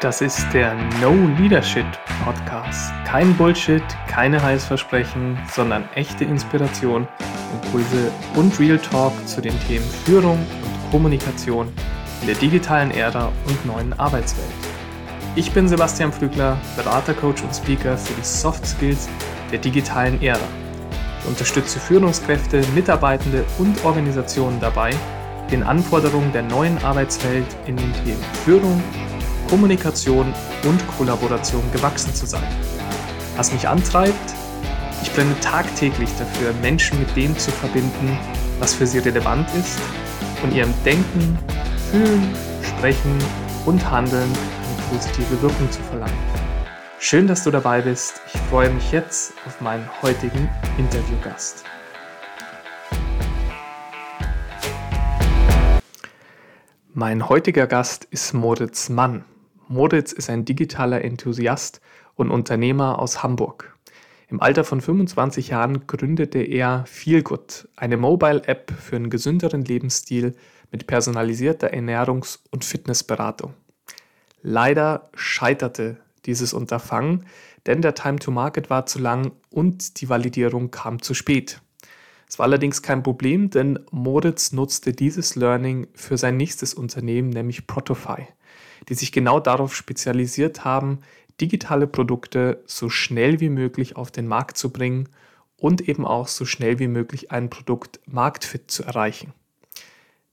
Das ist der No Leadership Podcast. Kein Bullshit, keine Heißversprechen, sondern echte Inspiration, Impulse und Real Talk zu den Themen Führung und Kommunikation in der digitalen Ära und neuen Arbeitswelt. Ich bin Sebastian Flügler, Berater, Coach und Speaker für die Soft Skills der digitalen Ära. Ich unterstütze Führungskräfte, Mitarbeitende und Organisationen dabei, den Anforderungen der neuen Arbeitswelt in den Themen Führung, Kommunikation und Kollaboration gewachsen zu sein. Was mich antreibt, ich brenne tagtäglich dafür, Menschen mit dem zu verbinden, was für sie relevant ist und ihrem Denken, Fühlen, Sprechen und Handeln eine positive Wirkung zu verleihen. Schön, dass du dabei bist. Ich freue mich jetzt auf meinen heutigen Interviewgast. Mein heutiger Gast ist Moritz Mann. Moritz ist ein digitaler Enthusiast und Unternehmer aus Hamburg. Im Alter von 25 Jahren gründete er Feelgood, eine Mobile-App für einen gesünderen Lebensstil mit personalisierter Ernährungs- und Fitnessberatung. Leider scheiterte dieses Unterfangen, denn der Time to Market war zu lang und die Validierung kam zu spät. Es war allerdings kein Problem, denn Moritz nutzte dieses Learning für sein nächstes Unternehmen, nämlich Protofy die sich genau darauf spezialisiert haben, digitale Produkte so schnell wie möglich auf den Markt zu bringen und eben auch so schnell wie möglich ein Produkt marktfit zu erreichen.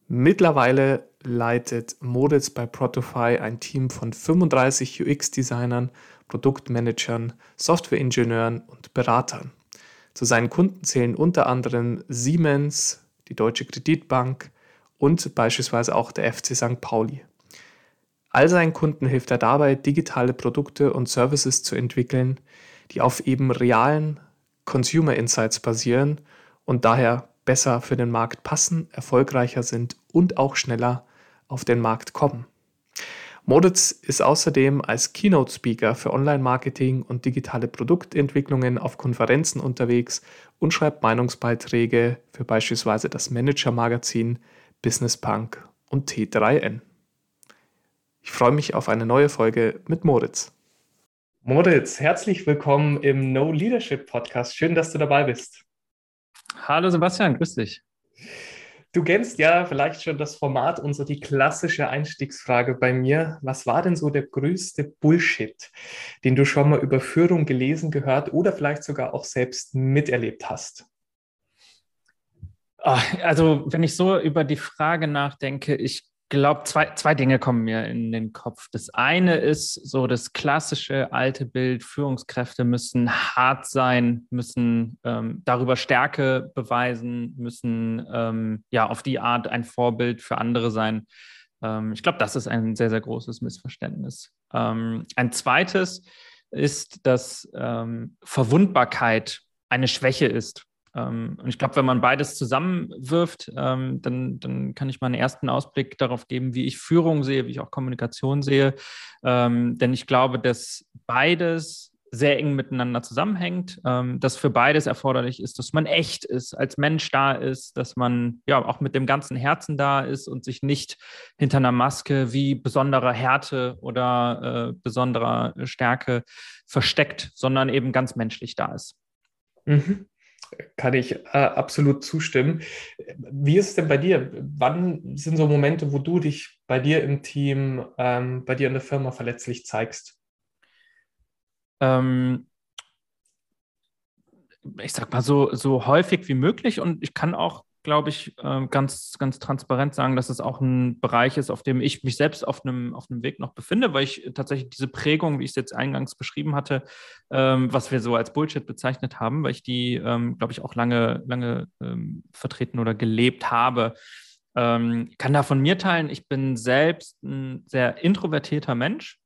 Mittlerweile leitet Moritz bei Protofy ein Team von 35 UX-Designern, Produktmanagern, Softwareingenieuren und Beratern. Zu seinen Kunden zählen unter anderem Siemens, die Deutsche Kreditbank und beispielsweise auch der FC St. Pauli. All seinen Kunden hilft er dabei, digitale Produkte und Services zu entwickeln, die auf eben realen Consumer Insights basieren und daher besser für den Markt passen, erfolgreicher sind und auch schneller auf den Markt kommen. Moritz ist außerdem als Keynote-Speaker für Online-Marketing und digitale Produktentwicklungen auf Konferenzen unterwegs und schreibt Meinungsbeiträge für beispielsweise das Manager-Magazin, Business Punk und T3N. Ich freue mich auf eine neue Folge mit Moritz. Moritz, herzlich willkommen im No Leadership Podcast. Schön, dass du dabei bist. Hallo Sebastian, grüß dich. Du kennst ja vielleicht schon das Format und so die klassische Einstiegsfrage bei mir. Was war denn so der größte Bullshit, den du schon mal über Führung gelesen, gehört oder vielleicht sogar auch selbst miterlebt hast? Ah, also, wenn ich so über die Frage nachdenke, ich glaube, zwei, zwei Dinge kommen mir in den Kopf. Das eine ist so das klassische alte Bild, Führungskräfte müssen hart sein, müssen ähm, darüber Stärke beweisen, müssen ähm, ja auf die Art ein Vorbild für andere sein. Ähm, ich glaube, das ist ein sehr, sehr großes Missverständnis. Ähm, ein zweites ist, dass ähm, Verwundbarkeit eine Schwäche ist. Ähm, und ich glaube, wenn man beides zusammenwirft, ähm, dann, dann kann ich mal einen ersten Ausblick darauf geben, wie ich Führung sehe, wie ich auch Kommunikation sehe. Ähm, denn ich glaube, dass beides sehr eng miteinander zusammenhängt, dass für beides erforderlich ist, dass man echt ist, als Mensch da ist, dass man ja auch mit dem ganzen Herzen da ist und sich nicht hinter einer Maske wie besonderer Härte oder äh, besonderer Stärke versteckt, sondern eben ganz menschlich da ist. Mhm kann ich äh, absolut zustimmen. Wie ist es denn bei dir? Wann sind so Momente, wo du dich bei dir im Team, ähm, bei dir in der Firma verletzlich zeigst? Ähm, ich sag mal so, so häufig wie möglich und ich kann auch glaube ich, ähm, ganz, ganz transparent sagen, dass es auch ein Bereich ist, auf dem ich mich selbst auf einem, auf einem Weg noch befinde, weil ich tatsächlich diese Prägung, wie ich es jetzt eingangs beschrieben hatte, ähm, was wir so als Bullshit bezeichnet haben, weil ich die, ähm, glaube ich, auch lange, lange vertreten oder gelebt habe. kann da von mir teilen, ich bin selbst ein sehr introvertierter Mensch,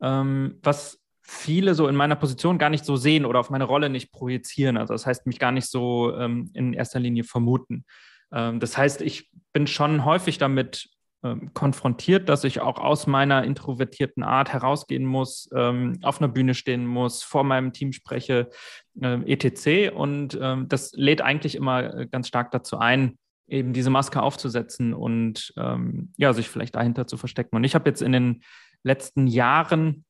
was viele so in meiner Position gar nicht so sehen oder auf meine Rolle nicht projizieren. Also das heißt, mich gar nicht so ähm, in erster Linie vermuten. Ähm, das heißt, ich bin schon häufig damit ähm, konfrontiert, dass ich auch aus meiner introvertierten Art herausgehen muss, ähm, auf einer Bühne stehen muss, vor meinem Team spreche, äh, etc. Und ähm, das lädt eigentlich immer äh, ganz stark dazu ein, eben diese Maske aufzusetzen und ähm, ja, sich vielleicht dahinter zu verstecken. Und ich habe jetzt in den letzten Jahren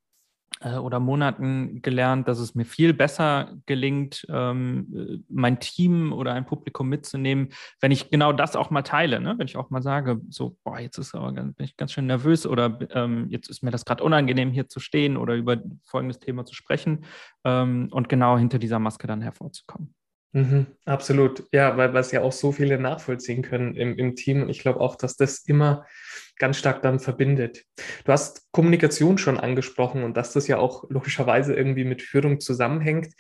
äh, oder Monaten gelernt, dass es mir viel besser gelingt, ähm, mein Team oder ein Publikum mitzunehmen, wenn ich genau das auch mal teile. Ne? Wenn ich auch mal sage, so, boah, jetzt ist aber ganz, bin ich ganz schön nervös oder ähm, jetzt ist mir das gerade unangenehm, hier zu stehen oder über folgendes Thema zu sprechen ähm, und genau hinter dieser Maske dann hervorzukommen. Mhm, absolut. Ja, weil es ja auch so viele nachvollziehen können im, im Team. Und ich glaube auch, dass das immer ganz stark dann verbindet. Du hast Kommunikation schon angesprochen und dass das ja auch logischerweise irgendwie mit Führung zusammenhängt.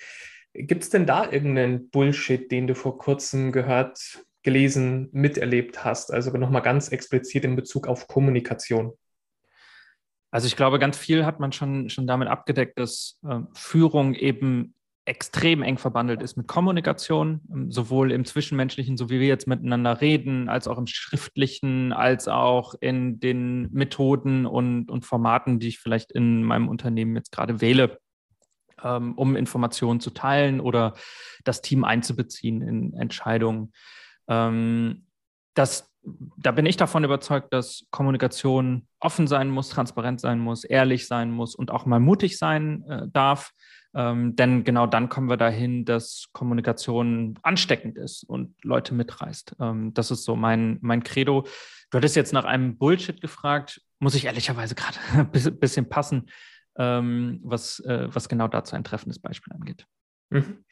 Gibt es denn da irgendeinen Bullshit, den du vor kurzem gehört, gelesen, miterlebt hast? Also nochmal ganz explizit in Bezug auf Kommunikation. Also ich glaube, ganz viel hat man schon, schon damit abgedeckt, dass äh, Führung eben extrem eng verbandelt ist mit Kommunikation, ähm, sowohl im Zwischenmenschlichen, so wie wir jetzt miteinander reden, als auch im Schriftlichen, als auch in den Methoden und, und Formaten, die ich vielleicht in meinem Unternehmen jetzt gerade wähle, ähm, um Informationen zu teilen oder das Team einzubeziehen in Entscheidungen. Ähm, das, da bin ich davon überzeugt, dass Kommunikation offen sein muss, transparent sein muss, ehrlich sein muss und auch mal mutig sein äh, darf. Ähm, denn genau dann kommen wir dahin, dass Kommunikation ansteckend ist und Leute mitreißt. Ähm, das ist so mein, mein Credo. Du hattest jetzt nach einem Bullshit gefragt, muss ich ehrlicherweise gerade ein bisschen passen, ähm, was, äh, was genau dazu ein treffendes Beispiel angeht. Mhm.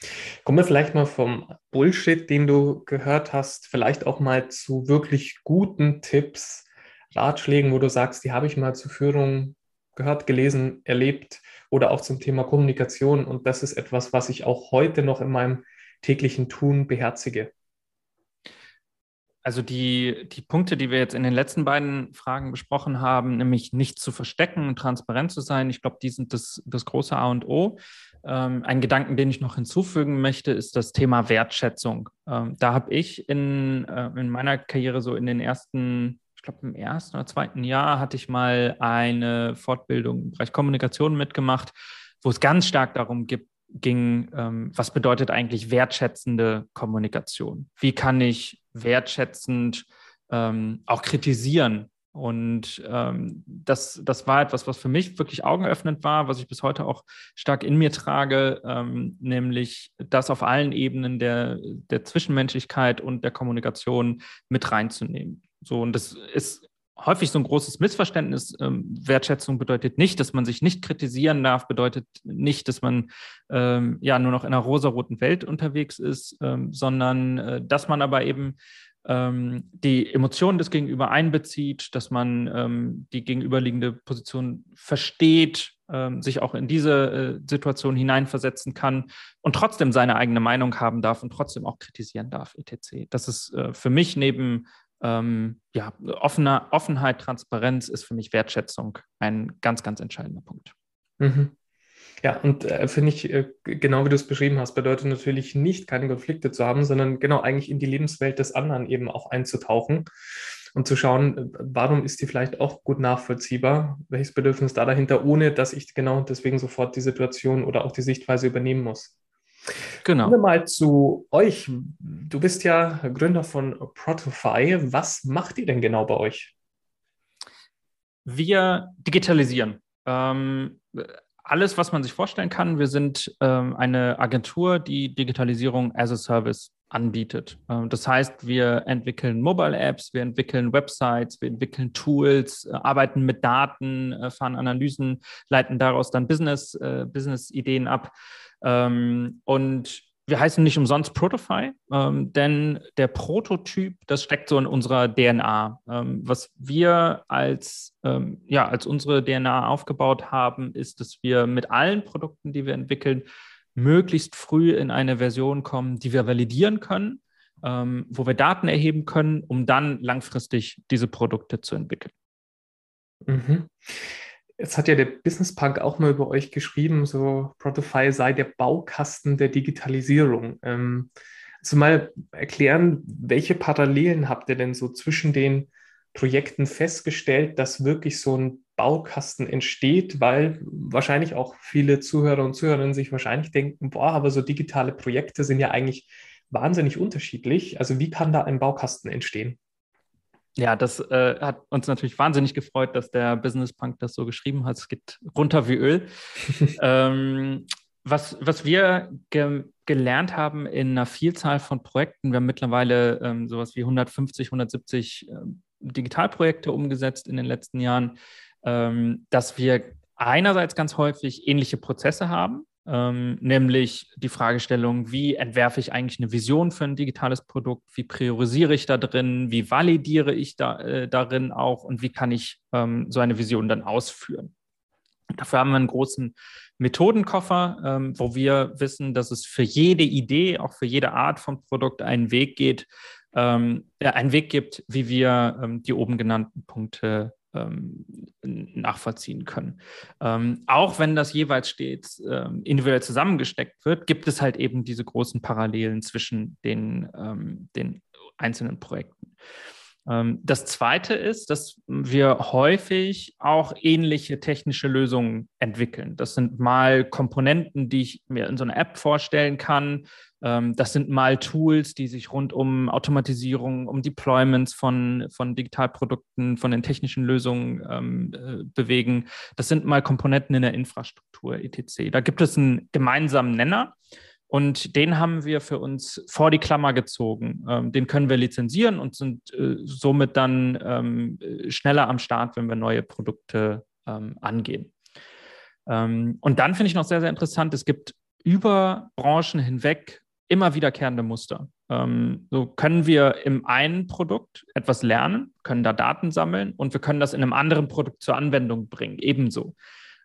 Kommen wir vielleicht mal vom Bullshit, den du gehört hast, vielleicht auch mal zu wirklich guten Tipps, Ratschlägen, wo du sagst, die habe ich mal zur Führung gehört, gelesen, erlebt oder auch zum Thema Kommunikation. Und das ist etwas, was ich auch heute noch in meinem täglichen Tun beherzige. Also die, die Punkte, die wir jetzt in den letzten beiden Fragen besprochen haben, nämlich nicht zu verstecken und transparent zu sein, ich glaube, die sind das, das große A und O. Ähm, ein Gedanken, den ich noch hinzufügen möchte, ist das Thema Wertschätzung. Ähm, da habe ich in, äh, in meiner Karriere so in den ersten ich glaube, im ersten oder zweiten Jahr hatte ich mal eine Fortbildung im Bereich Kommunikation mitgemacht, wo es ganz stark darum gibt, ging, ähm, was bedeutet eigentlich wertschätzende Kommunikation? Wie kann ich wertschätzend ähm, auch kritisieren? Und ähm, das, das war etwas, was für mich wirklich augenöffnend war, was ich bis heute auch stark in mir trage, ähm, nämlich das auf allen Ebenen der, der Zwischenmenschlichkeit und der Kommunikation mit reinzunehmen. So, und das ist häufig so ein großes Missverständnis. Ähm, Wertschätzung bedeutet nicht, dass man sich nicht kritisieren darf, bedeutet nicht, dass man ähm, ja nur noch in einer rosaroten Welt unterwegs ist, ähm, sondern äh, dass man aber eben ähm, die Emotionen des Gegenüber einbezieht, dass man ähm, die gegenüberliegende Position versteht, ähm, sich auch in diese äh, Situation hineinversetzen kann und trotzdem seine eigene Meinung haben darf und trotzdem auch kritisieren darf, etc. Das ist äh, für mich neben ähm, ja, offener, Offenheit, Transparenz ist für mich Wertschätzung ein ganz, ganz entscheidender Punkt. Mhm. Ja, und äh, finde ich, äh, genau wie du es beschrieben hast, bedeutet natürlich nicht, keine Konflikte zu haben, sondern genau eigentlich in die Lebenswelt des anderen eben auch einzutauchen und zu schauen, äh, warum ist die vielleicht auch gut nachvollziehbar, welches Bedürfnis da dahinter, ohne dass ich genau deswegen sofort die Situation oder auch die Sichtweise übernehmen muss. Genau. Kommen wir mal zu euch. Du bist ja Gründer von Protify. Was macht ihr denn genau bei euch? Wir digitalisieren. Ähm, alles, was man sich vorstellen kann. Wir sind ähm, eine Agentur, die Digitalisierung as a Service anbietet. Ähm, das heißt, wir entwickeln Mobile Apps, wir entwickeln Websites, wir entwickeln Tools, äh, arbeiten mit Daten, äh, fahren Analysen, leiten daraus dann Business, äh, Business-Ideen ab. Ähm, und wir heißen nicht umsonst Protofy, ähm, denn der Prototyp, das steckt so in unserer DNA. Ähm, was wir als, ähm, ja, als unsere DNA aufgebaut haben, ist, dass wir mit allen Produkten, die wir entwickeln, möglichst früh in eine Version kommen, die wir validieren können, ähm, wo wir Daten erheben können, um dann langfristig diese Produkte zu entwickeln. Mhm. Jetzt hat ja der Business Punk auch mal über euch geschrieben, so Protify sei der Baukasten der Digitalisierung. Ähm, also mal erklären, welche Parallelen habt ihr denn so zwischen den Projekten festgestellt, dass wirklich so ein Baukasten entsteht, weil wahrscheinlich auch viele Zuhörer und Zuhörerinnen sich wahrscheinlich denken, boah, aber so digitale Projekte sind ja eigentlich wahnsinnig unterschiedlich. Also wie kann da ein Baukasten entstehen? Ja, das äh, hat uns natürlich wahnsinnig gefreut, dass der Business Punk das so geschrieben hat. Es geht runter wie Öl. ähm, was, was wir ge gelernt haben in einer Vielzahl von Projekten, wir haben mittlerweile ähm, sowas wie 150, 170 äh, Digitalprojekte umgesetzt in den letzten Jahren, ähm, dass wir einerseits ganz häufig ähnliche Prozesse haben, ähm, nämlich die Fragestellung, wie entwerfe ich eigentlich eine Vision für ein digitales Produkt, wie priorisiere ich da drin, wie validiere ich da, äh, darin auch? Und wie kann ich ähm, so eine Vision dann ausführen. Dafür haben wir einen großen Methodenkoffer, ähm, wo wir wissen, dass es für jede Idee, auch für jede Art von Produkt einen Weg geht, ähm, einen Weg gibt, wie wir ähm, die oben genannten Punkte nachvollziehen können. Ähm, auch wenn das jeweils stets ähm, individuell zusammengesteckt wird, gibt es halt eben diese großen Parallelen zwischen den, ähm, den einzelnen Projekten. Ähm, das Zweite ist, dass wir häufig auch ähnliche technische Lösungen entwickeln. Das sind mal Komponenten, die ich mir in so einer App vorstellen kann. Ähm, das sind mal Tools, die sich rund um Automatisierung, um Deployments von, von Digitalprodukten, von den technischen Lösungen ähm, äh, bewegen. Das sind mal Komponenten in der Infrastruktur, etc. Da gibt es einen gemeinsamen Nenner. Und den haben wir für uns vor die Klammer gezogen. Ähm, den können wir lizenzieren und sind äh, somit dann ähm, schneller am Start, wenn wir neue Produkte angehen. Und dann finde ich noch sehr, sehr interessant, es gibt über Branchen hinweg immer wiederkehrende Muster. Ähm, so können wir im einen Produkt etwas lernen, können da Daten sammeln und wir können das in einem anderen Produkt zur Anwendung bringen, ebenso.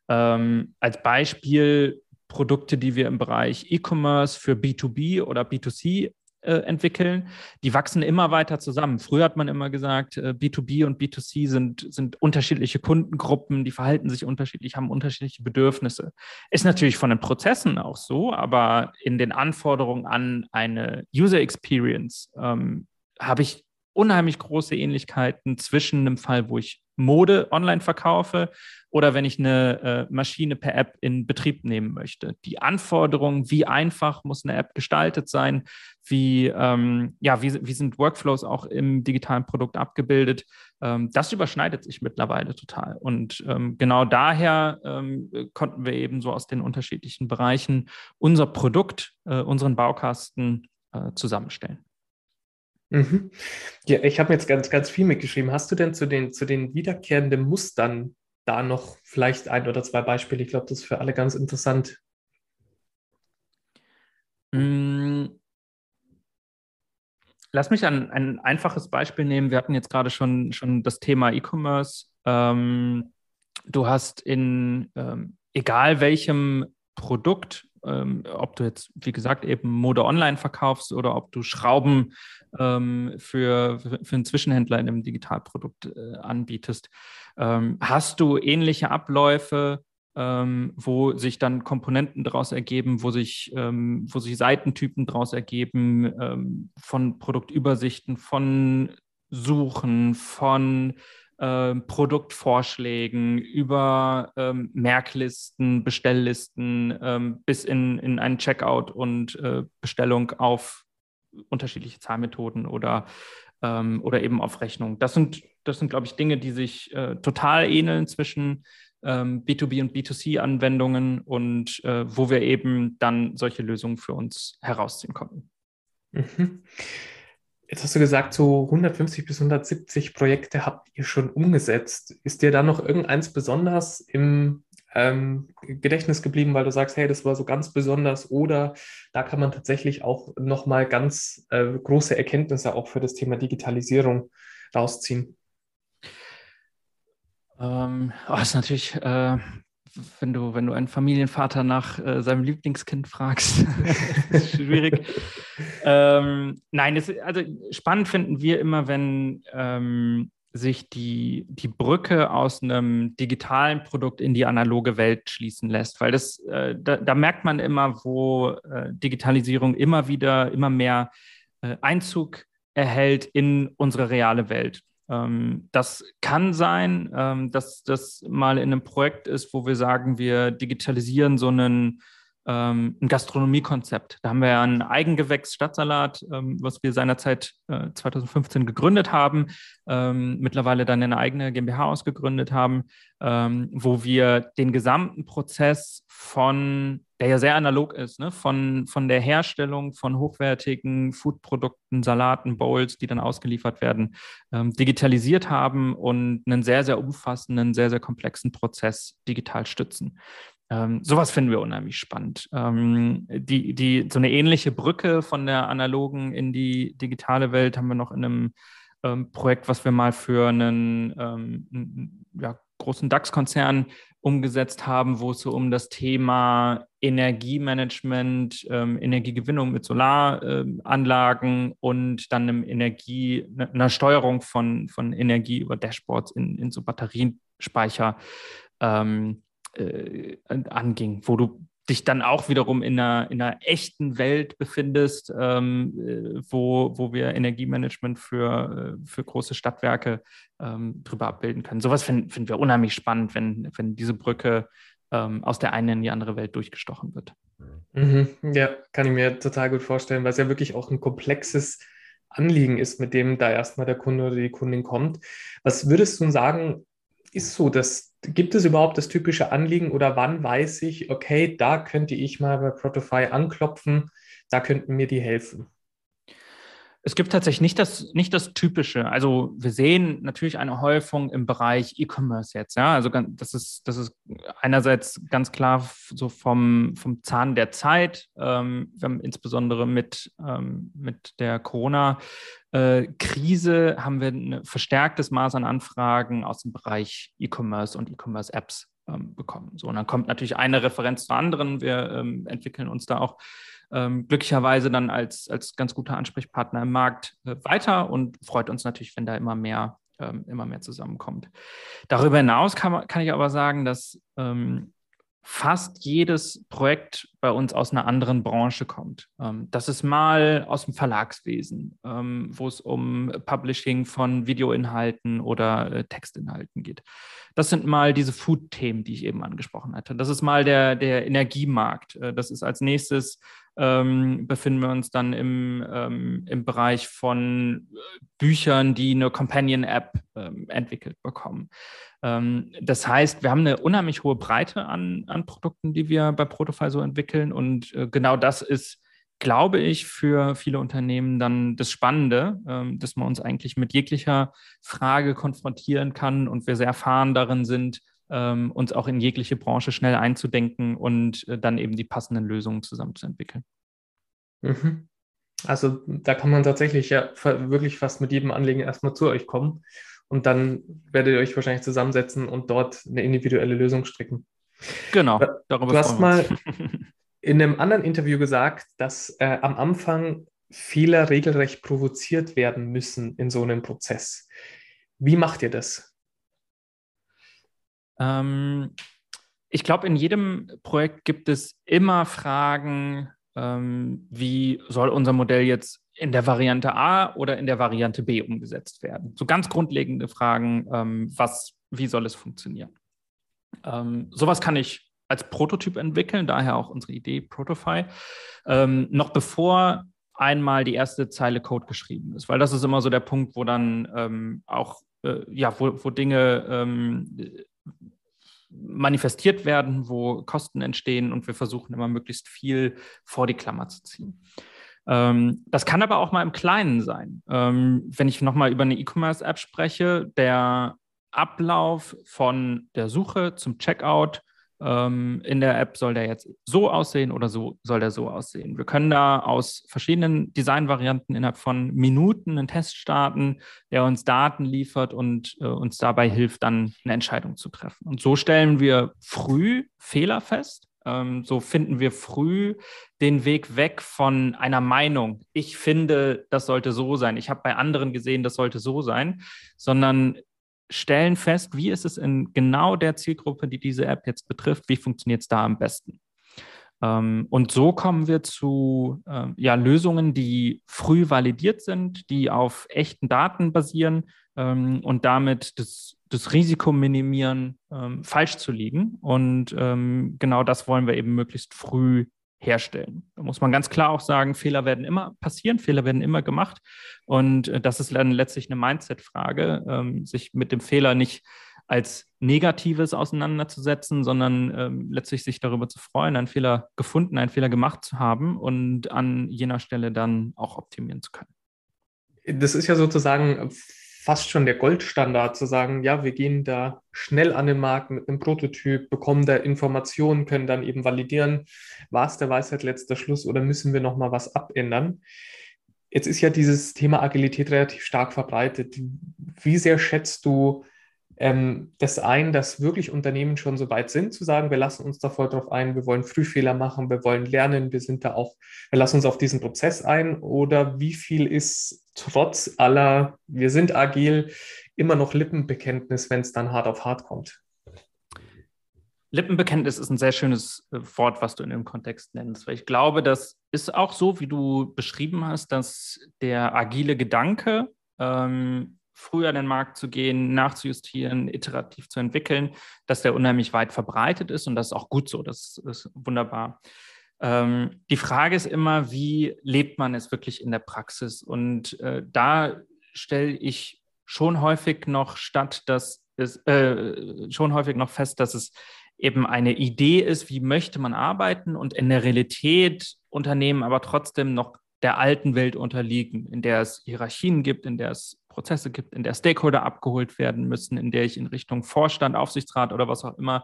Ähm, als Beispiel Produkte, die wir im Bereich E-Commerce für B2B oder B2C äh, entwickeln, die wachsen immer weiter zusammen. Früher hat man immer gesagt, äh, B2B und B2C sind, sind unterschiedliche Kundengruppen, die verhalten sich unterschiedlich, haben unterschiedliche Bedürfnisse. Ist natürlich von den Prozessen auch so, aber in den Anforderungen an eine User Experience ähm, habe ich unheimlich große Ähnlichkeiten zwischen einem Fall, wo ich Mode online verkaufe oder wenn ich eine äh, Maschine per App in Betrieb nehmen möchte. Die Anforderungen, wie einfach muss eine App gestaltet sein, wie, ähm, ja, wie, wie sind Workflows auch im digitalen Produkt abgebildet, ähm, das überschneidet sich mittlerweile total. Und ähm, genau daher ähm, konnten wir eben so aus den unterschiedlichen Bereichen unser Produkt, äh, unseren Baukasten äh, zusammenstellen. Mhm. Ja, ich habe jetzt ganz, ganz viel mitgeschrieben. Hast du denn zu den, zu den wiederkehrenden Mustern da noch vielleicht ein oder zwei Beispiele? Ich glaube, das ist für alle ganz interessant. Mm. Lass mich ein, ein einfaches Beispiel nehmen. Wir hatten jetzt gerade schon, schon das Thema E-Commerce. Ähm, du hast in ähm, egal welchem Produkt ähm, ob du jetzt, wie gesagt, eben Mode online verkaufst oder ob du Schrauben ähm, für, für einen Zwischenhändler in einem Digitalprodukt äh, anbietest. Ähm, hast du ähnliche Abläufe, ähm, wo sich dann Komponenten daraus ergeben, wo sich, ähm, wo sich Seitentypen daraus ergeben, ähm, von Produktübersichten, von Suchen, von ähm, Produktvorschlägen, über ähm, Merklisten, Bestelllisten ähm, bis in, in einen Checkout und äh, Bestellung auf unterschiedliche Zahlmethoden oder, ähm, oder eben auf Rechnung. Das sind, das sind, glaube ich, Dinge, die sich äh, total ähneln zwischen ähm, B2B und B2C-Anwendungen und äh, wo wir eben dann solche Lösungen für uns herausziehen konnten. Mhm. Jetzt hast du gesagt, so 150 bis 170 Projekte habt ihr schon umgesetzt. Ist dir da noch irgendeins besonders im ähm, Gedächtnis geblieben, weil du sagst, hey, das war so ganz besonders oder da kann man tatsächlich auch nochmal ganz äh, große Erkenntnisse auch für das Thema Digitalisierung rausziehen? Ähm, oh, ist natürlich äh, wenn du, wenn du einen Familienvater nach äh, seinem Lieblingskind fragst, ist schwierig. ähm, nein, es, also spannend finden wir immer, wenn ähm, sich die, die Brücke aus einem digitalen Produkt in die analoge Welt schließen lässt, weil das, äh, da, da, merkt man immer, wo äh, Digitalisierung immer wieder, immer mehr äh, Einzug erhält in unsere reale Welt. Ähm, das kann sein, ähm, dass das mal in einem Projekt ist, wo wir sagen, wir digitalisieren so einen ähm, ein Gastronomiekonzept. Da haben wir ja ein Eigengewächs Stadtsalat, was wir seinerzeit äh, 2015 gegründet haben, mittlerweile dann eine eigene GmbH ausgegründet haben, wo wir den gesamten Prozess von, der ja sehr analog ist, ne, von, von der Herstellung von hochwertigen Foodprodukten, Salaten, Bowls, die dann ausgeliefert werden, ähm, digitalisiert haben und einen sehr, sehr umfassenden, sehr, sehr komplexen Prozess digital stützen. Ähm, sowas finden wir unheimlich spannend. Ähm, die, die, so eine ähnliche Brücke von der analogen in die digitale Welt haben wir noch in einem ähm, Projekt, was wir mal für einen ähm, ja, großen DAX-Konzern umgesetzt haben, wo es so um das Thema Energiemanagement, ähm, Energiegewinnung mit Solaranlagen und dann einem Energie, ne, Steuerung von, von Energie über Dashboards in, in so Batteriespeicher ähm, äh, anging, wo du dich dann auch wiederum in einer, in einer echten Welt befindest, ähm, äh, wo, wo wir Energiemanagement für, äh, für große Stadtwerke ähm, drüber abbilden können. Sowas finden find wir unheimlich spannend, wenn, wenn diese Brücke ähm, aus der einen in die andere Welt durchgestochen wird. Mhm. Ja, kann ich mir total gut vorstellen, weil es ja wirklich auch ein komplexes Anliegen ist, mit dem da erstmal der Kunde oder die Kundin kommt. Was würdest du sagen, ist so, dass gibt es überhaupt das typische Anliegen oder wann weiß ich, okay, da könnte ich mal bei Protify anklopfen, da könnten mir die helfen? Es gibt tatsächlich nicht das, nicht das Typische. Also wir sehen natürlich eine Häufung im Bereich E-Commerce jetzt. Ja, also das ist, das ist einerseits ganz klar so vom, vom Zahn der Zeit. Ähm, wir haben insbesondere mit, ähm, mit der Corona-Krise haben wir ein verstärktes Maß an Anfragen aus dem Bereich E-Commerce und E-Commerce-Apps ähm, bekommen. So, und dann kommt natürlich eine Referenz zur anderen. Wir ähm, entwickeln uns da auch ähm, glücklicherweise dann als, als ganz guter Ansprechpartner im Markt äh, weiter und freut uns natürlich, wenn da immer mehr, ähm, immer mehr zusammenkommt. Darüber hinaus kann, kann ich aber sagen, dass ähm, fast jedes Projekt bei uns aus einer anderen Branche kommt. Ähm, das ist mal aus dem Verlagswesen, ähm, wo es um Publishing von Videoinhalten oder äh, Textinhalten geht. Das sind mal diese Food-Themen, die ich eben angesprochen hatte. Das ist mal der, der Energiemarkt. Äh, das ist als nächstes ähm, befinden wir uns dann im, ähm, im Bereich von äh, Büchern, die eine Companion-App ähm, entwickelt bekommen. Ähm, das heißt, wir haben eine unheimlich hohe Breite an, an Produkten, die wir bei Protofile so entwickeln. Und äh, genau das ist, glaube ich, für viele Unternehmen dann das Spannende, ähm, dass man uns eigentlich mit jeglicher Frage konfrontieren kann und wir sehr erfahren darin sind, ähm, uns auch in jegliche Branche schnell einzudenken und äh, dann eben die passenden Lösungen zusammenzuentwickeln. Mhm. Also da kann man tatsächlich ja wirklich fast mit jedem Anliegen erstmal zu euch kommen und dann werdet ihr euch wahrscheinlich zusammensetzen und dort eine individuelle Lösung stricken. Genau, darüber Du hast mal in einem anderen Interview gesagt, dass äh, am Anfang Fehler regelrecht provoziert werden müssen in so einem Prozess. Wie macht ihr das? Ähm, ich glaube, in jedem Projekt gibt es immer Fragen, ähm, wie soll unser Modell jetzt in der Variante A oder in der Variante B umgesetzt werden. So ganz grundlegende Fragen, ähm, was, wie soll es funktionieren? Ähm, sowas kann ich als Prototyp entwickeln, daher auch unsere Idee Protofy, ähm, noch bevor einmal die erste Zeile Code geschrieben ist, weil das ist immer so der Punkt, wo dann ähm, auch, äh, ja, wo, wo Dinge ähm, manifestiert werden, wo Kosten entstehen und wir versuchen immer möglichst viel vor die Klammer zu ziehen. Ähm, das kann aber auch mal im Kleinen sein. Ähm, wenn ich nochmal über eine E-Commerce-App spreche, der Ablauf von der Suche zum Checkout ähm, in der App soll der jetzt so aussehen oder so soll der so aussehen. Wir können da aus verschiedenen Designvarianten innerhalb von Minuten einen Test starten, der uns Daten liefert und äh, uns dabei hilft, dann eine Entscheidung zu treffen. Und so stellen wir früh Fehler fest. Ähm, so finden wir früh den Weg weg von einer Meinung. Ich finde, das sollte so sein. Ich habe bei anderen gesehen, das sollte so sein, sondern stellen fest, wie ist es in genau der Zielgruppe, die diese App jetzt betrifft, wie funktioniert es da am besten. Ähm, und so kommen wir zu ähm, ja, Lösungen, die früh validiert sind, die auf echten Daten basieren ähm, und damit das, das Risiko minimieren, falsch zu liegen. Und genau das wollen wir eben möglichst früh herstellen. Da muss man ganz klar auch sagen, Fehler werden immer passieren, Fehler werden immer gemacht. Und äh, das ist dann letztlich eine Mindset-Frage, ähm, sich mit dem Fehler nicht als Negatives auseinanderzusetzen, sondern ähm, letztlich sich darüber zu freuen, einen Fehler gefunden, einen Fehler gemacht zu haben und an jener Stelle dann auch optimieren zu können. Das ist ja sozusagen fast schon der Goldstandard zu sagen, ja, wir gehen da schnell an den Markt mit einem Prototyp, bekommen da Informationen, können dann eben validieren, war es der Weisheit letzter Schluss oder müssen wir nochmal was abändern. Jetzt ist ja dieses Thema Agilität relativ stark verbreitet. Wie sehr schätzt du ähm, das ein, dass wirklich Unternehmen schon so weit sind, zu sagen, wir lassen uns da voll drauf ein, wir wollen Frühfehler machen, wir wollen lernen, wir sind da auch, wir lassen uns auf diesen Prozess ein oder wie viel ist trotz aller, wir sind agil, immer noch Lippenbekenntnis, wenn es dann hart auf hart kommt? Lippenbekenntnis ist ein sehr schönes äh, Wort, was du in dem Kontext nennst, weil ich glaube, das ist auch so, wie du beschrieben hast, dass der agile Gedanke ähm, früher in den Markt zu gehen, nachzujustieren, iterativ zu entwickeln, dass der unheimlich weit verbreitet ist und das ist auch gut so, das ist wunderbar. Ähm, die Frage ist immer, wie lebt man es wirklich in der Praxis? Und äh, da stelle ich schon häufig noch statt, dass es äh, schon häufig noch fest, dass es eben eine Idee ist, wie möchte man arbeiten und in der Realität Unternehmen aber trotzdem noch der alten Welt unterliegen, in der es Hierarchien gibt, in der es Prozesse gibt, in der Stakeholder abgeholt werden müssen, in der ich in Richtung Vorstand, Aufsichtsrat oder was auch immer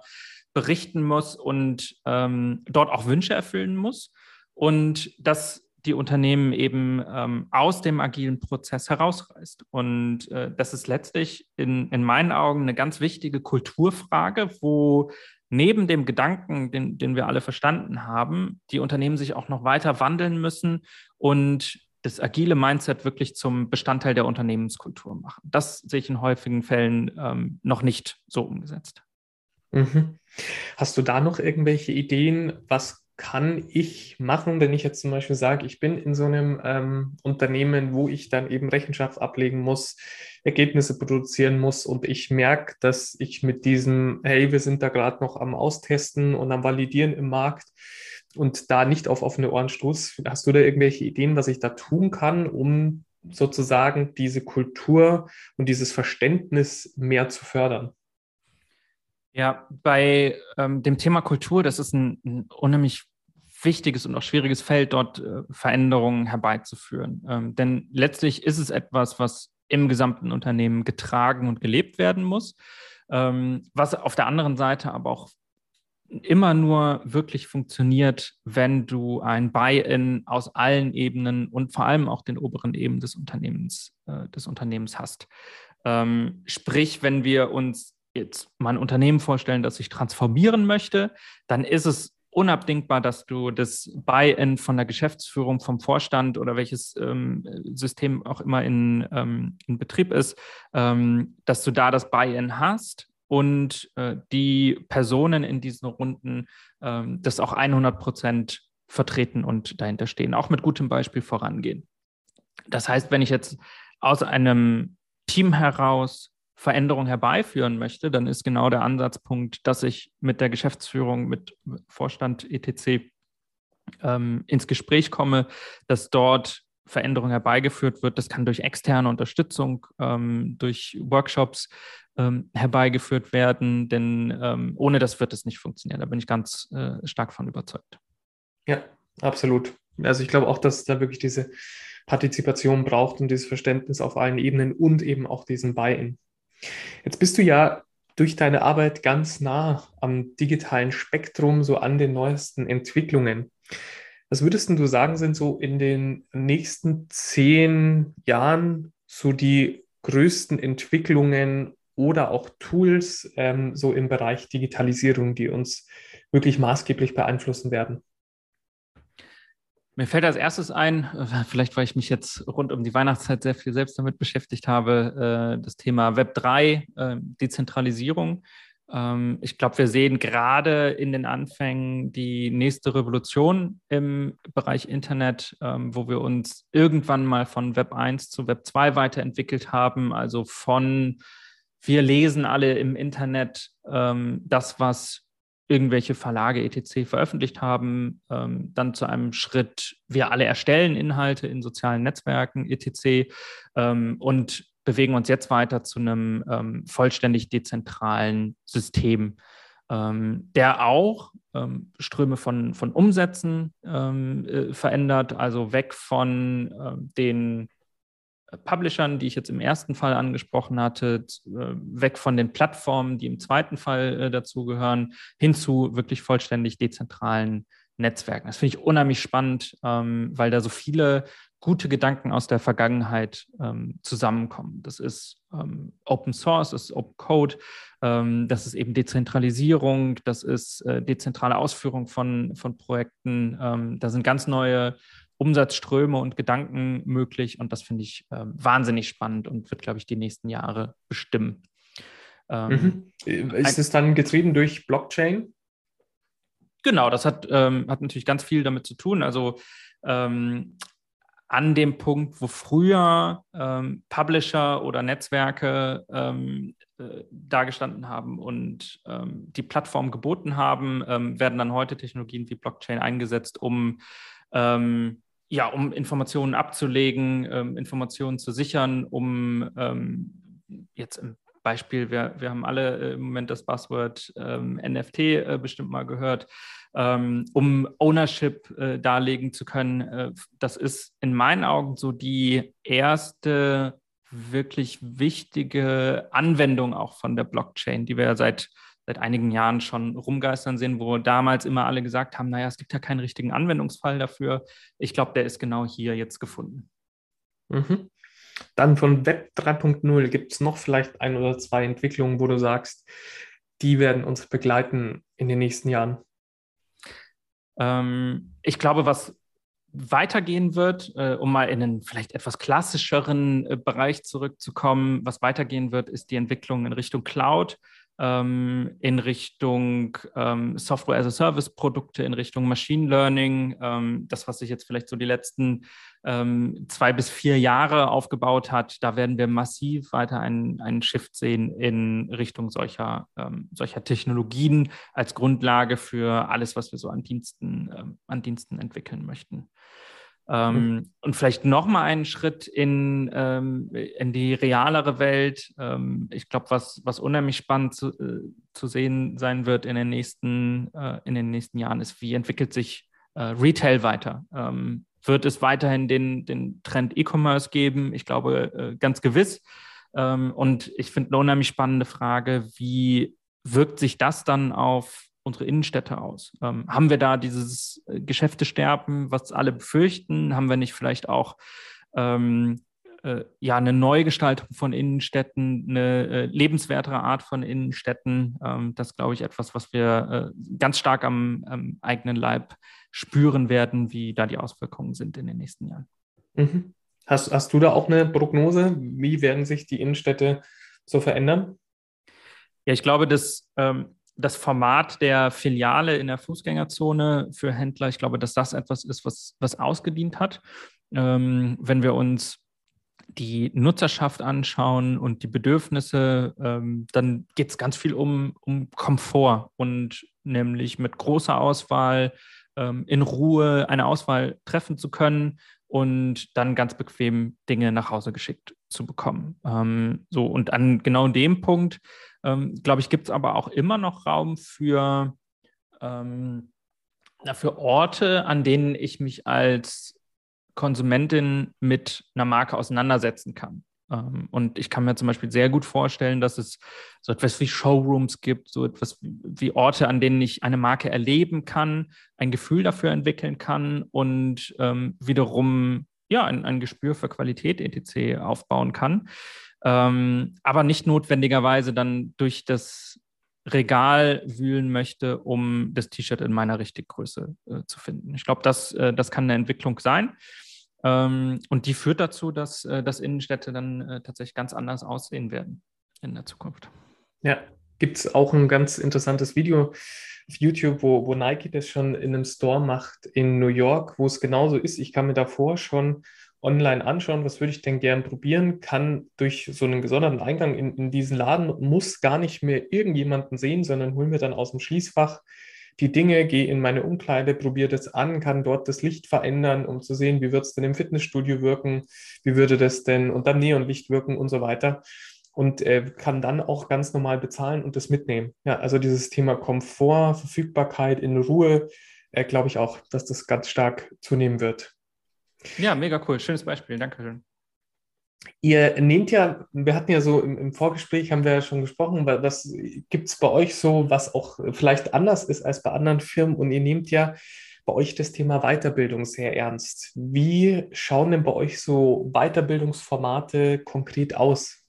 berichten muss und ähm, dort auch Wünsche erfüllen muss. Und dass die Unternehmen eben ähm, aus dem agilen Prozess herausreißt. Und äh, das ist letztlich in, in meinen Augen eine ganz wichtige Kulturfrage, wo neben dem Gedanken, den, den wir alle verstanden haben, die Unternehmen sich auch noch weiter wandeln müssen und das agile Mindset wirklich zum Bestandteil der Unternehmenskultur machen. Das sehe ich in häufigen Fällen ähm, noch nicht so umgesetzt. Mhm. Hast du da noch irgendwelche Ideen, was kann ich machen, wenn ich jetzt zum Beispiel sage, ich bin in so einem ähm, Unternehmen, wo ich dann eben Rechenschaft ablegen muss, Ergebnisse produzieren muss und ich merke, dass ich mit diesem, hey, wir sind da gerade noch am Austesten und am Validieren im Markt, und da nicht auf offene Ohren stoß. Hast du da irgendwelche Ideen, was ich da tun kann, um sozusagen diese Kultur und dieses Verständnis mehr zu fördern? Ja, bei ähm, dem Thema Kultur, das ist ein, ein, unheimlich wichtiges und auch schwieriges Feld, dort äh, Veränderungen herbeizuführen. Ähm, denn letztlich ist es etwas, was im gesamten Unternehmen getragen und gelebt werden muss, ähm, was auf der anderen Seite aber auch immer nur wirklich funktioniert, wenn du ein Buy-in aus allen Ebenen und vor allem auch den oberen Ebenen des Unternehmens, äh, des Unternehmens hast. Ähm, sprich, wenn wir uns jetzt mal ein Unternehmen vorstellen, das sich transformieren möchte, dann ist es unabdingbar, dass du das Buy-in von der Geschäftsführung, vom Vorstand oder welches ähm, System auch immer in, ähm, in Betrieb ist, ähm, dass du da das Buy-in hast und äh, die Personen in diesen Runden ähm, das auch 100 Prozent vertreten und dahinter stehen, auch mit gutem Beispiel vorangehen. Das heißt, wenn ich jetzt aus einem Team heraus Veränderung herbeiführen möchte, dann ist genau der Ansatzpunkt, dass ich mit der Geschäftsführung, mit Vorstand etc. Ähm, ins Gespräch komme, dass dort Veränderung herbeigeführt wird. Das kann durch externe Unterstützung, ähm, durch Workshops ähm, herbeigeführt werden, denn ähm, ohne das wird es nicht funktionieren. Da bin ich ganz äh, stark von überzeugt. Ja, absolut. Also ich glaube auch, dass da wirklich diese Partizipation braucht und dieses Verständnis auf allen Ebenen und eben auch diesen Buy-in. Jetzt bist du ja durch deine Arbeit ganz nah am digitalen Spektrum, so an den neuesten Entwicklungen. Was würdest du sagen, sind so in den nächsten zehn Jahren so die größten Entwicklungen oder auch Tools ähm, so im Bereich Digitalisierung, die uns wirklich maßgeblich beeinflussen werden? Mir fällt als erstes ein, vielleicht weil ich mich jetzt rund um die Weihnachtszeit sehr viel selbst damit beschäftigt habe, äh, das Thema Web 3, äh, Dezentralisierung. Ähm, ich glaube, wir sehen gerade in den Anfängen die nächste Revolution im Bereich Internet, ähm, wo wir uns irgendwann mal von Web 1 zu Web 2 weiterentwickelt haben. Also von wir lesen alle im Internet ähm, das, was irgendwelche Verlage etc. veröffentlicht haben, ähm, dann zu einem Schritt, wir alle erstellen Inhalte in sozialen Netzwerken etc. Ähm, und bewegen uns jetzt weiter zu einem ähm, vollständig dezentralen System, ähm, der auch ähm, Ströme von, von Umsätzen ähm, äh, verändert, also weg von äh, den Publishern, die ich jetzt im ersten Fall angesprochen hatte, äh, weg von den Plattformen, die im zweiten Fall äh, dazugehören, hin zu wirklich vollständig dezentralen Netzwerken. Das finde ich unheimlich spannend, ähm, weil da so viele gute Gedanken aus der Vergangenheit ähm, zusammenkommen. Das ist ähm, Open Source, das ist Open Code, ähm, das ist eben Dezentralisierung, das ist äh, dezentrale Ausführung von, von Projekten. Ähm, da sind ganz neue Umsatzströme und Gedanken möglich und das finde ich ähm, wahnsinnig spannend und wird, glaube ich, die nächsten Jahre bestimmen. Ähm, mhm. Ist es dann getrieben durch Blockchain? Genau, das hat, hat natürlich ganz viel damit zu tun. Also ähm, an dem Punkt, wo früher ähm, Publisher oder Netzwerke ähm, äh, dargestanden haben und ähm, die Plattform geboten haben, ähm, werden dann heute Technologien wie Blockchain eingesetzt, um ähm, ja, um Informationen abzulegen, ähm, Informationen zu sichern, um jetzt im Beispiel, wir, wir haben alle äh, im Moment das Buzzword NFT äh, bestimmt mal gehört ähm, um Ownership äh, darlegen zu können. Äh, das ist in meinen Augen so die erste wirklich wichtige Anwendung auch von der Blockchain, die wir ja seit, seit einigen Jahren schon rumgeistern sehen, wo damals immer alle gesagt haben, naja, es gibt ja keinen richtigen Anwendungsfall dafür. Ich glaube, der ist genau hier jetzt gefunden. Mhm. Dann von Web 3.0 gibt es noch vielleicht ein oder zwei Entwicklungen, wo du sagst, die werden uns begleiten in den nächsten Jahren. Ähm, ich glaube, was weitergehen wird, äh, um mal in einen vielleicht etwas klassischeren äh, Bereich zurückzukommen, was weitergehen wird, ist die Entwicklung in Richtung Cloud ähm, in Richtung ähm, Software as a Service Produkte, in Richtung Machine Learning, ähm, das, was sich jetzt vielleicht so die letzten ähm, zwei bis vier Jahre aufgebaut hat, da werden wir massiv weiter einen, einen Shift sehen in Richtung solcher, ähm, solcher Technologien als Grundlage für alles, was wir so an Diensten, ähm, an Diensten entwickeln möchten. Ähm, mhm. Und vielleicht noch mal einen Schritt in, ähm, in die realere Welt. Ähm, ich glaube, was, was unheimlich spannend zu, äh, zu sehen sein wird in den nächsten, äh, in den nächsten Jahren, ist, wie entwickelt sich äh, Retail weiter? Ähm, wird es weiterhin den, den Trend E-Commerce geben? Ich glaube, äh, ganz gewiss. Ähm, und ich finde eine unheimlich spannende Frage, wie wirkt sich das dann auf unsere Innenstädte aus? Ähm, haben wir da dieses äh, Geschäftesterben, was alle befürchten? Haben wir nicht vielleicht auch ähm, äh, ja, eine Neugestaltung von Innenstädten, eine äh, lebenswertere Art von Innenstädten? Ähm, das glaube ich etwas, was wir äh, ganz stark am, am, eigenen Leib spüren werden, wie da die Auswirkungen sind in den nächsten Jahren. Mhm. Hast, hast du da auch eine Prognose? Wie werden sich die Innenstädte so verändern? Ja, ich glaube, dass ähm, das Format der Filiale in der Fußgängerzone für Händler, ich glaube, dass das etwas ist, was, was ausgedient hat. Ähm, wenn wir uns die Nutzerschaft anschauen und die Bedürfnisse, ähm, dann geht es ganz viel um, um Komfort und nämlich mit großer Auswahl ähm, in Ruhe eine Auswahl treffen zu können und dann ganz bequem Dinge nach Hause geschickt zu bekommen. Ähm, so und an genau dem Punkt ähm, glaube ich, gibt es aber auch immer noch Raum für, ähm, für Orte, an denen ich mich als Konsumentin mit einer Marke auseinandersetzen kann. Ähm, und ich kann mir zum Beispiel sehr gut vorstellen, dass es so etwas wie Showrooms gibt, so etwas wie Orte, an denen ich eine Marke erleben kann, ein Gefühl dafür entwickeln kann und ähm, wiederum ja, ein, ein Gespür für Qualität etc. aufbauen kann ähm, aber nicht notwendigerweise dann durch das Regal wühlen möchte, um das T-Shirt in meiner Richtiggröße äh, zu finden. Ich glaube, das, äh, das kann eine Entwicklung sein. Ähm, und die führt dazu, dass, äh, dass Innenstädte dann äh, tatsächlich ganz anders aussehen werden in der Zukunft. Ja, gibt es auch ein ganz interessantes Video auf YouTube, wo, wo Nike das schon in einem Store macht in New York, wo es genauso ist. Ich kann mir davor schon online anschauen, was würde ich denn gern probieren, kann durch so einen gesonderten Eingang in, in diesen Laden, muss gar nicht mehr irgendjemanden sehen, sondern hol mir dann aus dem Schließfach die Dinge, gehe in meine Umkleide, probiere das an, kann dort das Licht verändern, um zu sehen, wie wird es denn im Fitnessstudio wirken, wie würde das denn unter Neonlicht wirken und so weiter. Und äh, kann dann auch ganz normal bezahlen und das mitnehmen. Ja, also dieses Thema Komfort, Verfügbarkeit in Ruhe, äh, glaube ich auch, dass das ganz stark zunehmen wird. Ja, mega cool. Schönes Beispiel. Dankeschön. Ihr nehmt ja, wir hatten ja so im, im Vorgespräch, haben wir ja schon gesprochen, was gibt es bei euch so, was auch vielleicht anders ist als bei anderen Firmen und ihr nehmt ja bei euch das Thema Weiterbildung sehr ernst. Wie schauen denn bei euch so Weiterbildungsformate konkret aus?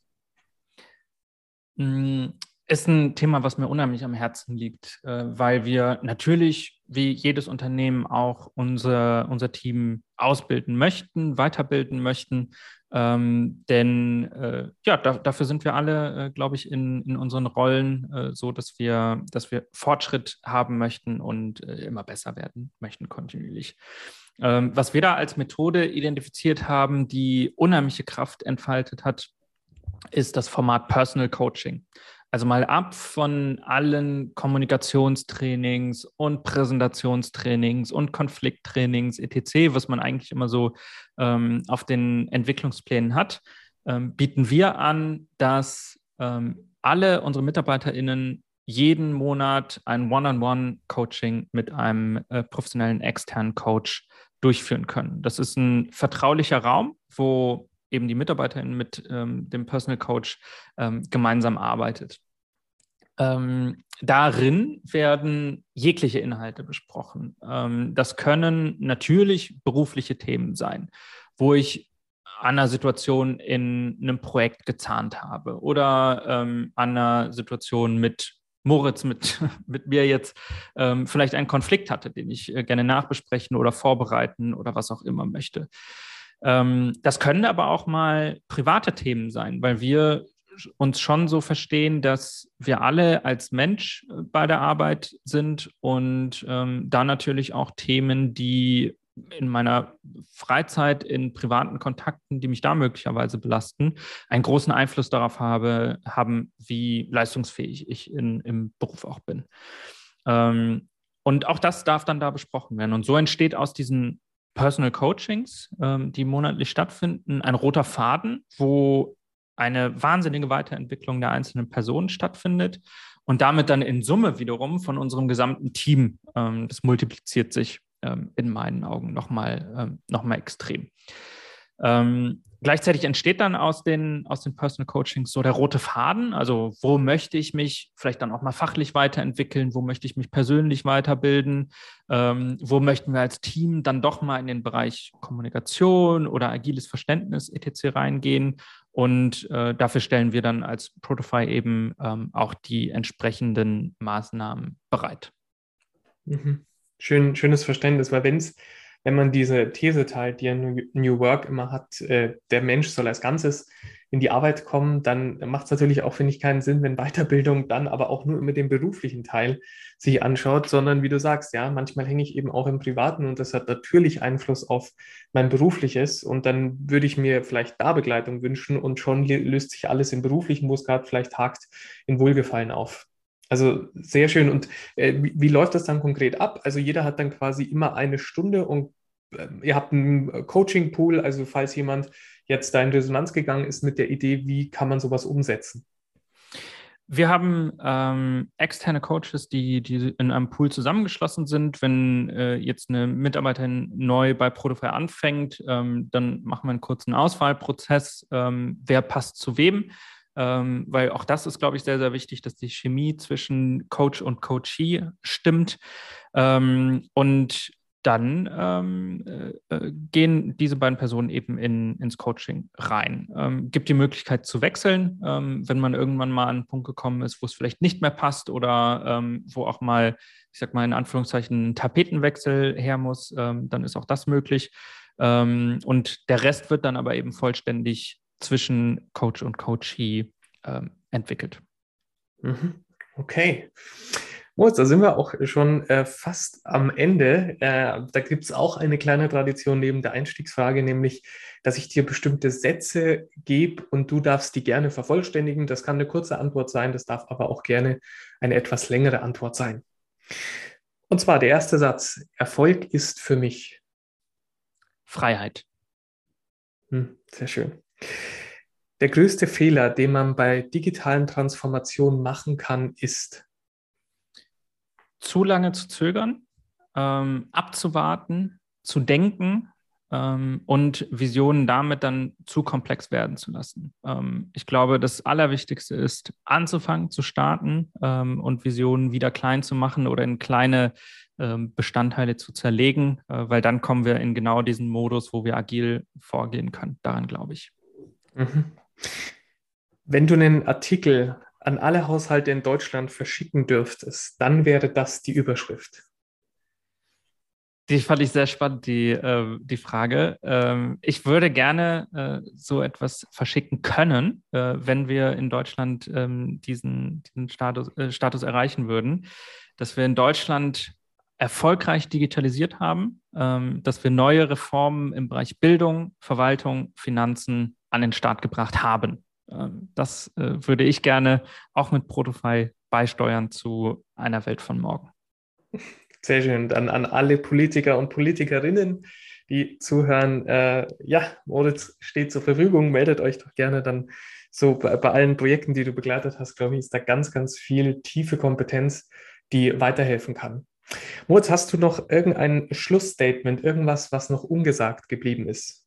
Mm, ist ein Thema, was mir unheimlich am Herzen liegt, äh, weil wir natürlich wie jedes Unternehmen auch unser, unser Team ausbilden möchten, weiterbilden möchten. Ähm, denn äh, ja, da, dafür sind wir alle, äh, glaube ich, in, in unseren Rollen äh, so, dass wir, dass wir Fortschritt haben möchten und äh, immer besser werden möchten kontinuierlich. Ähm, was wir da als Methode identifiziert haben, die unheimliche Kraft entfaltet hat, ist das Format Personal Coaching. Also mal ab von allen Kommunikationstrainings und Präsentationstrainings und Konflikttrainings etc., was man eigentlich immer so ähm, auf den Entwicklungsplänen hat, ähm, bieten wir an, dass ähm, alle unsere MitarbeiterInnen jeden Monat ein One-on-One-Coaching mit einem äh, professionellen externen Coach durchführen können. Das ist ein vertraulicher Raum, wo eben die Mitarbeiterin mit ähm, dem Personal Coach ähm, gemeinsam arbeitet. Ähm, darin werden jegliche Inhalte besprochen. Ähm, das können natürlich berufliche Themen sein, wo ich an einer Situation in einem Projekt gezahnt habe oder ähm, an einer Situation mit Moritz, mit, mit mir jetzt ähm, vielleicht einen Konflikt hatte, den ich äh, gerne nachbesprechen oder vorbereiten oder was auch immer möchte. Ähm, das können aber auch mal private Themen sein, weil wir uns schon so verstehen, dass wir alle als Mensch äh, bei der Arbeit sind und ähm, da natürlich auch Themen, die in meiner Freizeit, in privaten Kontakten, die mich da möglicherweise belasten, einen großen Einfluss darauf habe, haben, wie leistungsfähig ich in, im Beruf auch bin. Ähm, und auch das darf dann da besprochen werden. Und so entsteht aus diesen Personal Coachings, ähm, die monatlich stattfinden, ein roter Faden, wo eine wahnsinnige Weiterentwicklung der einzelnen Personen stattfindet und damit dann in Summe wiederum von unserem gesamten Team. Ähm, das multipliziert sich ähm, in meinen Augen nochmal ähm, noch extrem. Ähm, gleichzeitig entsteht dann aus den, aus den Personal Coachings so der rote Faden. Also, wo möchte ich mich vielleicht dann auch mal fachlich weiterentwickeln? Wo möchte ich mich persönlich weiterbilden? Ähm, wo möchten wir als Team dann doch mal in den Bereich Kommunikation oder agiles Verständnis etc. reingehen? Und äh, dafür stellen wir dann als Protofy eben ähm, auch die entsprechenden Maßnahmen bereit. Mhm. Schön, schönes Verständnis, weil wenn es wenn man diese These teilt, die ja New Work immer hat, äh, der Mensch soll als Ganzes in die Arbeit kommen, dann macht es natürlich auch, finde ich, keinen Sinn, wenn Weiterbildung dann aber auch nur mit dem beruflichen Teil sich anschaut, sondern wie du sagst, ja, manchmal hänge ich eben auch im Privaten und das hat natürlich Einfluss auf mein berufliches und dann würde ich mir vielleicht da Begleitung wünschen und schon löst sich alles im beruflichen, wo es gerade vielleicht hakt, in Wohlgefallen auf. Also sehr schön. Und äh, wie, wie, läuft das dann konkret ab? Also jeder hat dann quasi immer eine Stunde und äh, ihr habt einen Coaching-Pool. Also falls jemand jetzt da in Resonanz gegangen ist mit der Idee, wie kann man sowas umsetzen? Wir haben ähm, externe Coaches, die, die in einem Pool zusammengeschlossen sind. Wenn äh, jetzt eine Mitarbeiterin neu bei Protofy anfängt, ähm, dann machen wir einen kurzen Auswahlprozess. Ähm, wer passt zu wem? Ähm, weil auch das ist, glaube ich, sehr, sehr wichtig, dass die Chemie zwischen Coach und Coachee stimmt. Ähm, und dann ähm, äh, äh, gehen diese beiden Personen eben in, ins Coaching rein. Ähm, gibt die Möglichkeit zu wechseln, ähm, wenn man irgendwann mal an einen Punkt gekommen ist, wo es vielleicht nicht mehr passt oder ähm, wo auch mal, ich sag mal in Anführungszeichen, ein Tapetenwechsel her muss, ähm, dann ist auch das möglich. Ähm, und der Rest wird dann aber eben vollständig zwischen Coach und Coachee ähm, entwickelt. Mhm. Okay. Moritz, da sind wir auch schon äh, fast am Ende. Äh, da gibt es auch eine kleine Tradition neben der Einstiegsfrage, nämlich, dass ich dir bestimmte Sätze gebe und du darfst die gerne vervollständigen. Das kann eine kurze Antwort sein, das darf aber auch gerne eine etwas längere Antwort sein. Und zwar der erste Satz. Erfolg ist für mich Freiheit. Hm, sehr schön. Der größte Fehler, den man bei digitalen Transformationen machen kann, ist zu lange zu zögern, ähm, abzuwarten, zu denken ähm, und Visionen damit dann zu komplex werden zu lassen. Ähm, ich glaube, das Allerwichtigste ist, anzufangen, zu starten ähm, und Visionen wieder klein zu machen oder in kleine ähm, Bestandteile zu zerlegen, äh, weil dann kommen wir in genau diesen Modus, wo wir agil vorgehen können. Daran glaube ich. Mhm. Wenn du einen Artikel an alle Haushalte in Deutschland verschicken dürftest, dann wäre das die Überschrift. Die fand ich sehr spannend, die, äh, die Frage. Ähm, ich würde gerne äh, so etwas verschicken können, äh, wenn wir in Deutschland ähm, diesen, diesen Status, äh, Status erreichen würden, dass wir in Deutschland erfolgreich digitalisiert haben, ähm, dass wir neue Reformen im Bereich Bildung, Verwaltung, Finanzen an den Start gebracht haben. Ähm, das äh, würde ich gerne auch mit Protofy beisteuern zu einer Welt von morgen. Sehr schön. Dann an alle Politiker und Politikerinnen, die zuhören. Äh, ja, Moritz steht zur Verfügung. Meldet euch doch gerne dann so bei, bei allen Projekten, die du begleitet hast, glaube ich, ist da ganz, ganz viel tiefe Kompetenz, die weiterhelfen kann. Moritz, hast du noch irgendein Schlussstatement, irgendwas, was noch ungesagt geblieben ist?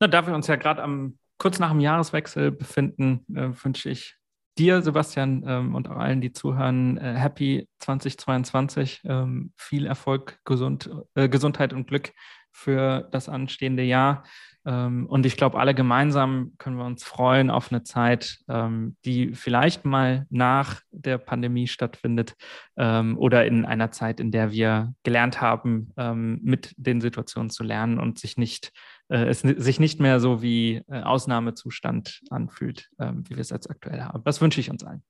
Na, da wir uns ja gerade am kurz nach dem Jahreswechsel befinden, äh, wünsche ich dir, Sebastian, ähm, und auch allen, die zuhören, äh, Happy 2022, ähm, viel Erfolg, gesund, äh, Gesundheit und Glück für das anstehende Jahr. Ähm, und ich glaube, alle gemeinsam können wir uns freuen auf eine Zeit, ähm, die vielleicht mal nach der Pandemie stattfindet ähm, oder in einer Zeit, in der wir gelernt haben, mit den Situationen zu lernen und sich nicht, äh, es sich nicht mehr so wie äh, Ausnahmezustand anfühlt, wie wir es jetzt aktuell haben. Das wünsche ich uns allen.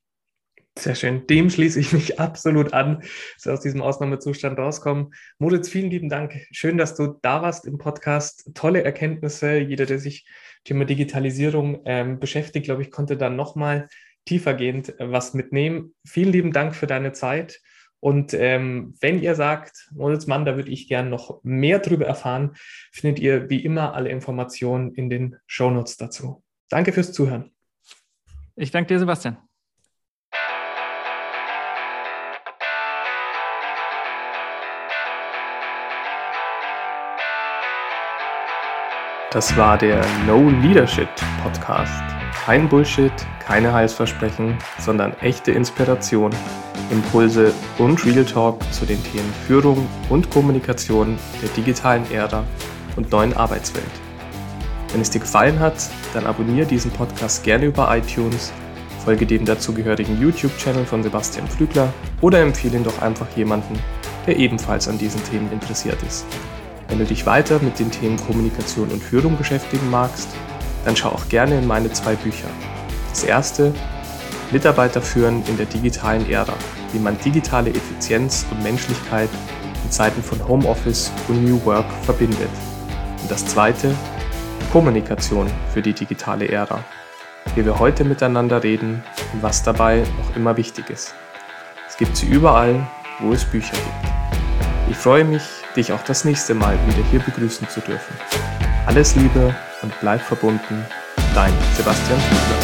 Sehr schön. Dem schließe ich mich absolut an, dass wir aus diesem Ausnahmezustand rauskommen. Moritz, vielen lieben Dank. Schön, dass du da warst im Podcast. Tolle Erkenntnisse. Jeder, der sich Thema Digitalisierung ähm, beschäftigt, glaube ich, konnte dann nochmal tiefergehend äh, was mitnehmen. Vielen lieben Dank für deine Zeit. Und ähm, wenn ihr sagt, Moritz Mann, da würde ich gerne noch mehr darüber erfahren, findet ihr wie immer alle Informationen in den Shownotes dazu. Danke fürs Zuhören. Ich danke dir, Sebastian. Das war der No Leadership Podcast. Kein Bullshit, keine Heilsversprechen, sondern echte Inspiration, Impulse und Real Talk zu den Themen Führung und Kommunikation der digitalen Ära und neuen Arbeitswelt. Wenn es dir gefallen hat, dann abonniere diesen Podcast gerne über iTunes, folge dem dazugehörigen YouTube-Channel von Sebastian Flügler oder empfehle ihn doch einfach jemanden, der ebenfalls an diesen Themen interessiert ist. Wenn du dich weiter mit den Themen Kommunikation und Führung beschäftigen magst, dann schau auch gerne in meine zwei Bücher. Das erste, Mitarbeiter führen in der digitalen Ära, wie man digitale Effizienz und Menschlichkeit in Zeiten von Homeoffice und New Work verbindet. Und das zweite, Kommunikation für die digitale Ära, wie wir heute miteinander reden und was dabei noch immer wichtig ist. Es gibt sie überall, wo es Bücher gibt. Ich freue mich, dich auch das nächste Mal wieder hier begrüßen zu dürfen. Alles Liebe und bleib verbunden. Dein Sebastian Fiedler.